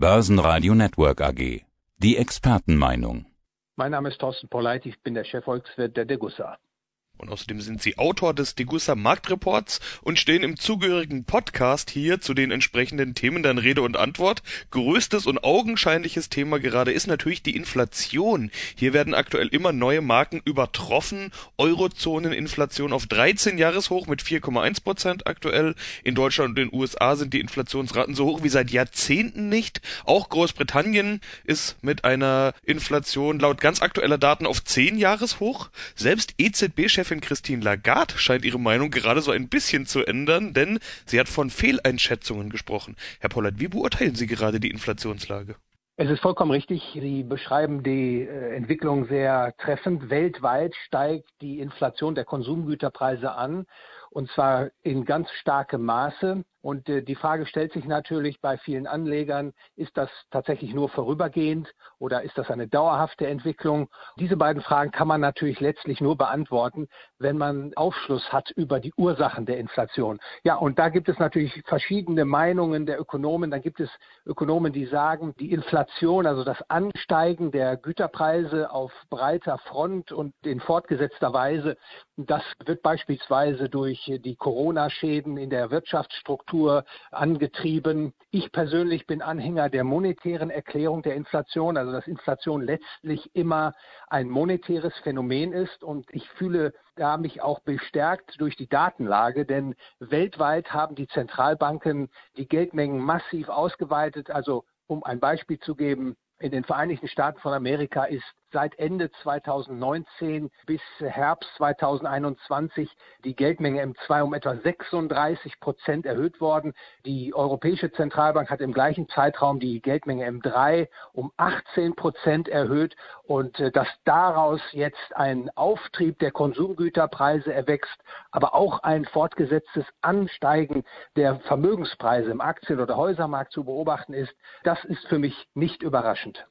Börsenradio Network AG. Die Expertenmeinung. Mein Name ist Thorsten Polleit, ich bin der Chefvolkswirt der Degussa. Und außerdem sind Sie Autor des Degussa Marktreports und stehen im zugehörigen Podcast hier zu den entsprechenden Themen dann Rede und Antwort. Größtes und augenscheinliches Thema gerade ist natürlich die Inflation. Hier werden aktuell immer neue Marken übertroffen. Eurozoneninflation auf 13 Jahreshoch mit 4,1 Prozent aktuell. In Deutschland und den USA sind die Inflationsraten so hoch wie seit Jahrzehnten nicht. Auch Großbritannien ist mit einer Inflation laut ganz aktueller Daten auf 10 Jahreshoch. Selbst EZB-Chef Chefin Christine Lagarde scheint ihre Meinung gerade so ein bisschen zu ändern, denn sie hat von Fehleinschätzungen gesprochen. Herr Pollert, wie beurteilen Sie gerade die Inflationslage? Es ist vollkommen richtig. Sie beschreiben die äh, Entwicklung sehr treffend. Weltweit steigt die Inflation der Konsumgüterpreise an und zwar in ganz starkem Maße. Und äh, die Frage stellt sich natürlich bei vielen Anlegern, ist das tatsächlich nur vorübergehend oder ist das eine dauerhafte Entwicklung? Diese beiden Fragen kann man natürlich letztlich nur beantworten, wenn man Aufschluss hat über die Ursachen der Inflation. Ja, und da gibt es natürlich verschiedene Meinungen der Ökonomen. Dann gibt es Ökonomen, die sagen, die Inflation, also das Ansteigen der Güterpreise auf breiter Front und in fortgesetzter Weise, das wird beispielsweise durch die Corona-Schäden in der Wirtschaftsstruktur Konjunktur angetrieben. Ich persönlich bin Anhänger der monetären Erklärung der Inflation, also dass Inflation letztlich immer ein monetäres Phänomen ist. Und ich fühle da mich auch bestärkt durch die Datenlage, denn weltweit haben die Zentralbanken die Geldmengen massiv ausgeweitet. Also um ein Beispiel zu geben, in den Vereinigten Staaten von Amerika ist seit Ende 2019 bis Herbst 2021 die Geldmenge M2 um etwa 36 Prozent erhöht worden. Die Europäische Zentralbank hat im gleichen Zeitraum die Geldmenge M3 um 18 Prozent erhöht und äh, dass daraus jetzt ein Auftrieb der Konsumgüterpreise erwächst, aber auch ein fortgesetztes Ansteigen der Vermögenspreise im Aktien- oder Häusermarkt zu beobachten ist, das ist für mich nicht überraschend.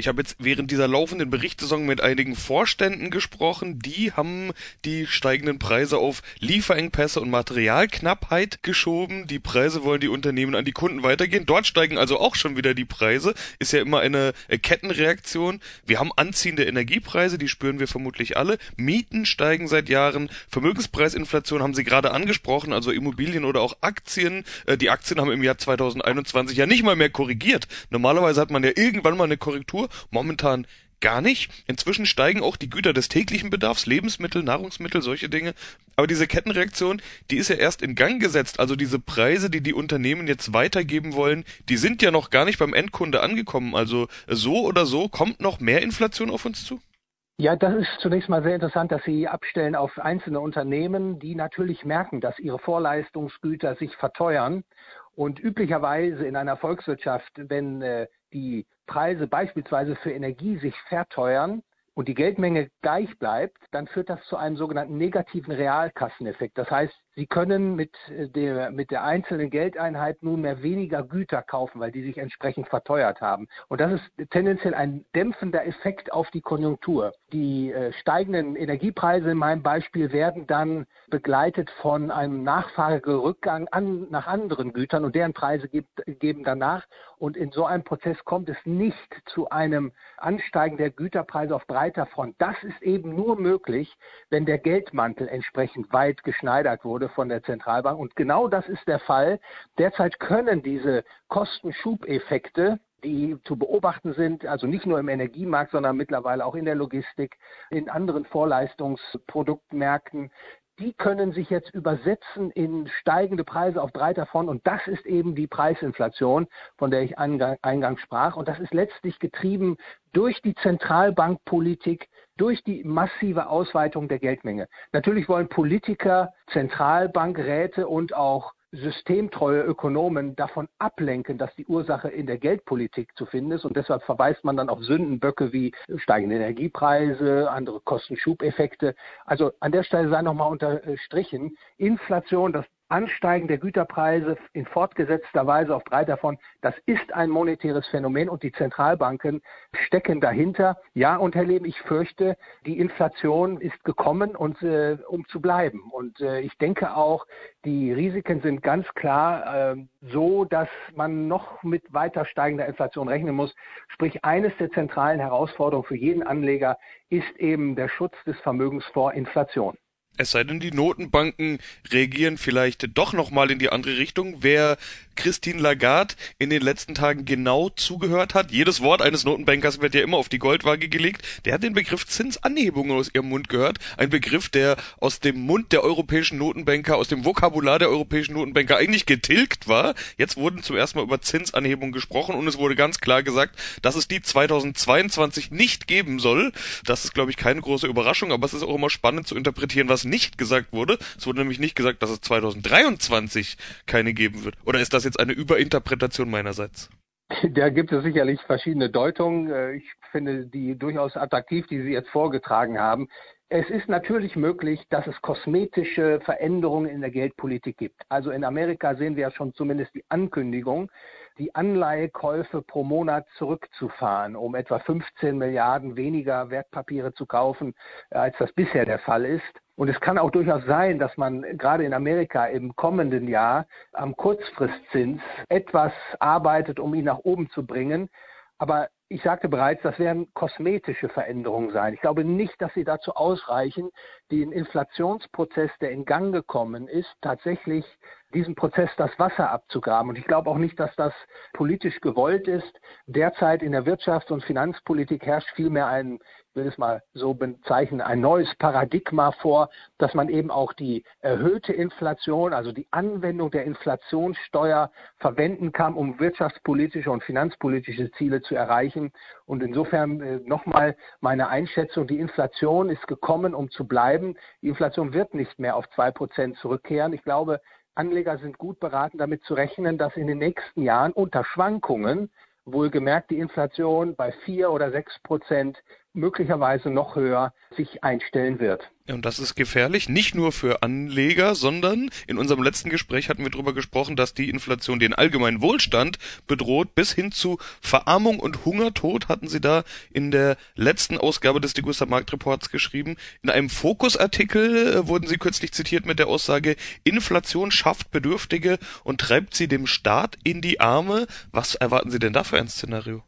Ich habe jetzt während dieser laufenden Berichtssaison mit einigen Vorständen gesprochen, die haben die steigenden Preise auf Lieferengpässe und Materialknappheit geschoben. Die Preise wollen die Unternehmen an die Kunden weitergehen. Dort steigen also auch schon wieder die Preise. Ist ja immer eine äh, Kettenreaktion. Wir haben anziehende Energiepreise, die spüren wir vermutlich alle. Mieten steigen seit Jahren. Vermögenspreisinflation haben Sie gerade angesprochen, also Immobilien oder auch Aktien. Äh, die Aktien haben im Jahr 2021 ja nicht mal mehr korrigiert. Normalerweise hat man ja irgendwann mal eine Korrektur Momentan gar nicht. Inzwischen steigen auch die Güter des täglichen Bedarfs, Lebensmittel, Nahrungsmittel, solche Dinge. Aber diese Kettenreaktion, die ist ja erst in Gang gesetzt. Also diese Preise, die die Unternehmen jetzt weitergeben wollen, die sind ja noch gar nicht beim Endkunde angekommen. Also so oder so kommt noch mehr Inflation auf uns zu? Ja, das ist zunächst mal sehr interessant, dass Sie abstellen auf einzelne Unternehmen, die natürlich merken, dass ihre Vorleistungsgüter sich verteuern. Und üblicherweise in einer Volkswirtschaft, wenn äh, die Preise beispielsweise für Energie sich verteuern und die Geldmenge gleich bleibt, dann führt das zu einem sogenannten negativen Realkasseneffekt. Das heißt, Sie können mit äh, der, mit der einzelnen Geldeinheit nunmehr weniger Güter kaufen, weil die sich entsprechend verteuert haben. Und das ist tendenziell ein dämpfender Effekt auf die Konjunktur. Die äh, steigenden Energiepreise in meinem Beispiel werden dann begleitet von einem Nachfragerückgang an, nach anderen Gütern und deren Preise gibt, geben danach. Und in so einem Prozess kommt es nicht zu einem Ansteigen der Güterpreise auf breiter Front. Das ist eben nur möglich, wenn der Geldmantel entsprechend weit geschneidert wurde von der Zentralbank. Und genau das ist der Fall. Derzeit können diese Kostenschubeffekte die zu beobachten sind, also nicht nur im Energiemarkt, sondern mittlerweile auch in der Logistik, in anderen Vorleistungsproduktmärkten, die können sich jetzt übersetzen in steigende Preise auf breiter Front. Und das ist eben die Preisinflation, von der ich eingangs sprach. Und das ist letztlich getrieben durch die Zentralbankpolitik, durch die massive Ausweitung der Geldmenge. Natürlich wollen Politiker, Zentralbankräte und auch systemtreue Ökonomen davon ablenken, dass die Ursache in der Geldpolitik zu finden ist. Und deshalb verweist man dann auf Sündenböcke wie steigende Energiepreise, andere Kostenschubeffekte. Also an der Stelle sei nochmal unterstrichen, Inflation, das Ansteigen der Güterpreise in fortgesetzter Weise auf drei davon, das ist ein monetäres Phänomen und die Zentralbanken stecken dahinter. Ja, und Herr Leben, ich fürchte, die Inflation ist gekommen, und, äh, um zu bleiben. Und äh, ich denke auch, die Risiken sind ganz klar äh, so, dass man noch mit weiter steigender Inflation rechnen muss. Sprich, eines der zentralen Herausforderungen für jeden Anleger ist eben der Schutz des Vermögens vor Inflation. Es sei denn, die Notenbanken reagieren vielleicht doch nochmal in die andere Richtung. Wer Christine Lagarde in den letzten Tagen genau zugehört hat, jedes Wort eines Notenbankers wird ja immer auf die Goldwaage gelegt, der hat den Begriff Zinsanhebung aus ihrem Mund gehört. Ein Begriff, der aus dem Mund der europäischen Notenbanker, aus dem Vokabular der europäischen Notenbanker eigentlich getilgt war. Jetzt wurden zum ersten Mal über Zinsanhebung gesprochen und es wurde ganz klar gesagt, dass es die 2022 nicht geben soll. Das ist, glaube ich, keine große Überraschung, aber es ist auch immer spannend zu interpretieren, was nicht gesagt wurde. Es wurde nämlich nicht gesagt, dass es 2023 keine geben wird. Oder ist das jetzt eine Überinterpretation meinerseits? Da gibt es sicherlich verschiedene Deutungen. Äh, ich finde die durchaus attraktiv, die Sie jetzt vorgetragen haben. Es ist natürlich möglich, dass es kosmetische Veränderungen in der Geldpolitik gibt. Also in Amerika sehen wir ja schon zumindest die Ankündigung, die Anleihekäufe pro Monat zurückzufahren, um etwa 15 Milliarden weniger Wertpapiere zu kaufen, als das bisher der Fall ist. Und es kann auch durchaus sein, dass man gerade in Amerika im kommenden Jahr am Kurzfristzins etwas arbeitet, um ihn nach oben zu bringen. Aber ich sagte bereits, das werden kosmetische Veränderungen sein. Ich glaube nicht, dass sie dazu ausreichen, den Inflationsprozess, der in Gang gekommen ist, tatsächlich diesem Prozess das Wasser abzugraben. Und ich glaube auch nicht, dass das politisch gewollt ist. Derzeit in der Wirtschafts- und Finanzpolitik herrscht vielmehr ein will es mal so bezeichnen, ein neues Paradigma vor, dass man eben auch die erhöhte Inflation, also die Anwendung der Inflationssteuer verwenden kann, um wirtschaftspolitische und finanzpolitische Ziele zu erreichen. Und insofern äh, nochmal meine Einschätzung, die Inflation ist gekommen, um zu bleiben. Die Inflation wird nicht mehr auf zwei Prozent zurückkehren. Ich glaube, Anleger sind gut beraten, damit zu rechnen, dass in den nächsten Jahren unter Schwankungen wohlgemerkt die Inflation bei vier oder sechs Prozent möglicherweise noch höher sich einstellen wird. Und das ist gefährlich, nicht nur für Anleger, sondern in unserem letzten Gespräch hatten wir darüber gesprochen, dass die Inflation den allgemeinen Wohlstand bedroht, bis hin zu Verarmung und Hungertod hatten Sie da in der letzten Ausgabe des Degusta Marktreports geschrieben. In einem Fokusartikel äh, wurden Sie kürzlich zitiert mit der Aussage, Inflation schafft Bedürftige und treibt sie dem Staat in die Arme. Was erwarten Sie denn da für ein Szenario?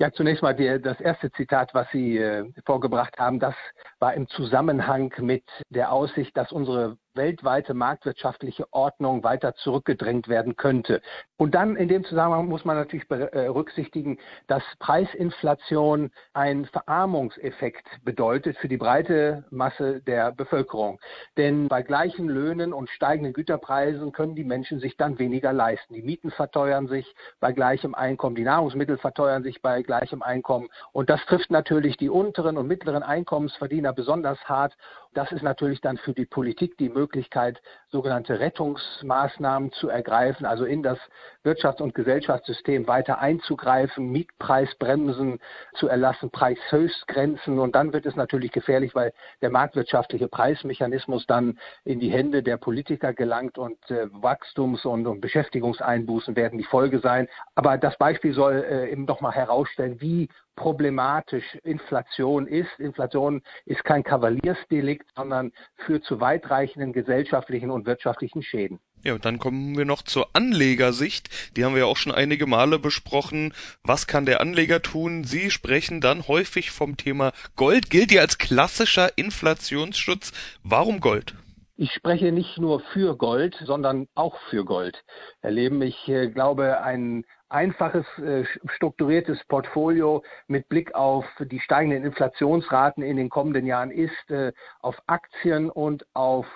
Ja, zunächst mal die, das erste Zitat, was Sie äh, vorgebracht haben, das war im Zusammenhang mit der Aussicht, dass unsere weltweite marktwirtschaftliche Ordnung weiter zurückgedrängt werden könnte. Und dann in dem Zusammenhang muss man natürlich berücksichtigen, äh, dass Preisinflation einen Verarmungseffekt bedeutet für die breite Masse der Bevölkerung. Denn bei gleichen Löhnen und steigenden Güterpreisen können die Menschen sich dann weniger leisten. Die Mieten verteuern sich bei gleichem Einkommen, die Nahrungsmittel verteuern sich bei gleichem Einkommen. Und das trifft natürlich die unteren und mittleren Einkommensverdiener besonders hart. Das ist natürlich dann für die Politik die Möglichkeit, sogenannte Rettungsmaßnahmen zu ergreifen, also in das Wirtschafts- und Gesellschaftssystem weiter einzugreifen, Mietpreisbremsen zu erlassen, Preishöchstgrenzen. Und dann wird es natürlich gefährlich, weil der marktwirtschaftliche Preismechanismus dann in die Hände der Politiker gelangt und äh, Wachstums- und, und, Beschäftigungseinbußen werden die Folge sein. Aber das Beispiel soll äh, eben nochmal herausstellen, wie problematisch Inflation ist. Inflation ist kein Kavaliersdelikt, sondern führt zu weitreichenden gesellschaftlichen und wirtschaftlichen Schäden. Ja, und dann kommen wir noch zur Anlegersicht. Die haben wir ja auch schon einige Male besprochen. Was kann der Anleger tun? Sie sprechen dann häufig vom Thema Gold. Gilt ja als klassischer Inflationsschutz. Warum Gold? Ich spreche nicht nur für Gold, sondern auch für Gold. Erleben ich äh, glaube, ein einfaches, äh, strukturiertes Portfolio mit Blick auf die steigenden Inflationsraten in den kommenden Jahren ist, äh, auf Aktien und auf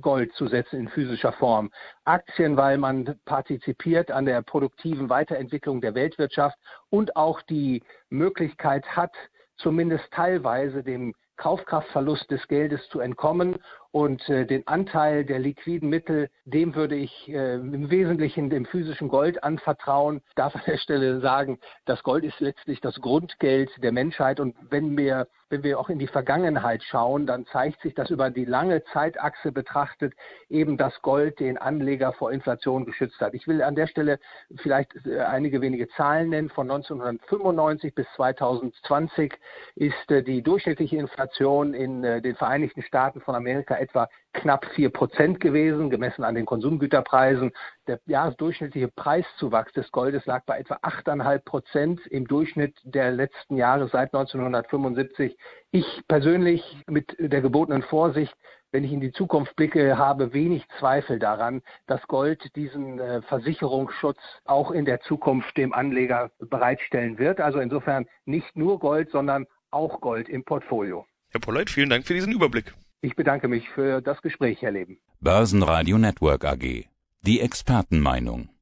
Gold zu setzen in physischer Form. Aktien, weil man partizipiert an der produktiven Weiterentwicklung der Weltwirtschaft und auch die Möglichkeit hat, zumindest teilweise dem Kaufkraftverlust des Geldes zu entkommen Und äh, den Anteil der liquiden Mittel, dem würde ich äh, im Wesentlichen dem physischen Gold anvertrauen. Ich darf an der Stelle sagen, das Gold ist letztlich das Grundgeld der Menschheit. Und wenn wir, wenn wir auch in die Vergangenheit schauen, dann zeigt sich, dass über die lange Zeitachse betrachtet eben das Gold den Anleger vor Inflation geschützt hat. Ich will an der Stelle vielleicht äh, einige wenige Zahlen nennen. Von 1995 bis 2020 ist äh, die durchschnittliche Inflation in äh, den Vereinigten Staaten von Amerika etwa knapp vier Prozent gewesen, gemessen an den Konsumgüterpreisen. Der jahresdurchschnittliche Preiszuwachs des Goldes lag bei etwa achteinhalb Prozent im Durchschnitt der letzten Jahre seit 1975. Ich persönlich mit der gebotenen Vorsicht wenn ich in die Zukunft blicke, habe wenig Zweifel daran, dass Gold diesen äh, Versicherungsschutz auch in der Zukunft dem Anleger bereitstellen wird. Also insofern nicht nur Gold, sondern auch Gold im Portfolio. Herr Polleit, vielen Dank für diesen Überblick. Ich bedanke mich für das Gespräch, Herr Leben. Börsenradio Network AG. Die Expertenmeinung.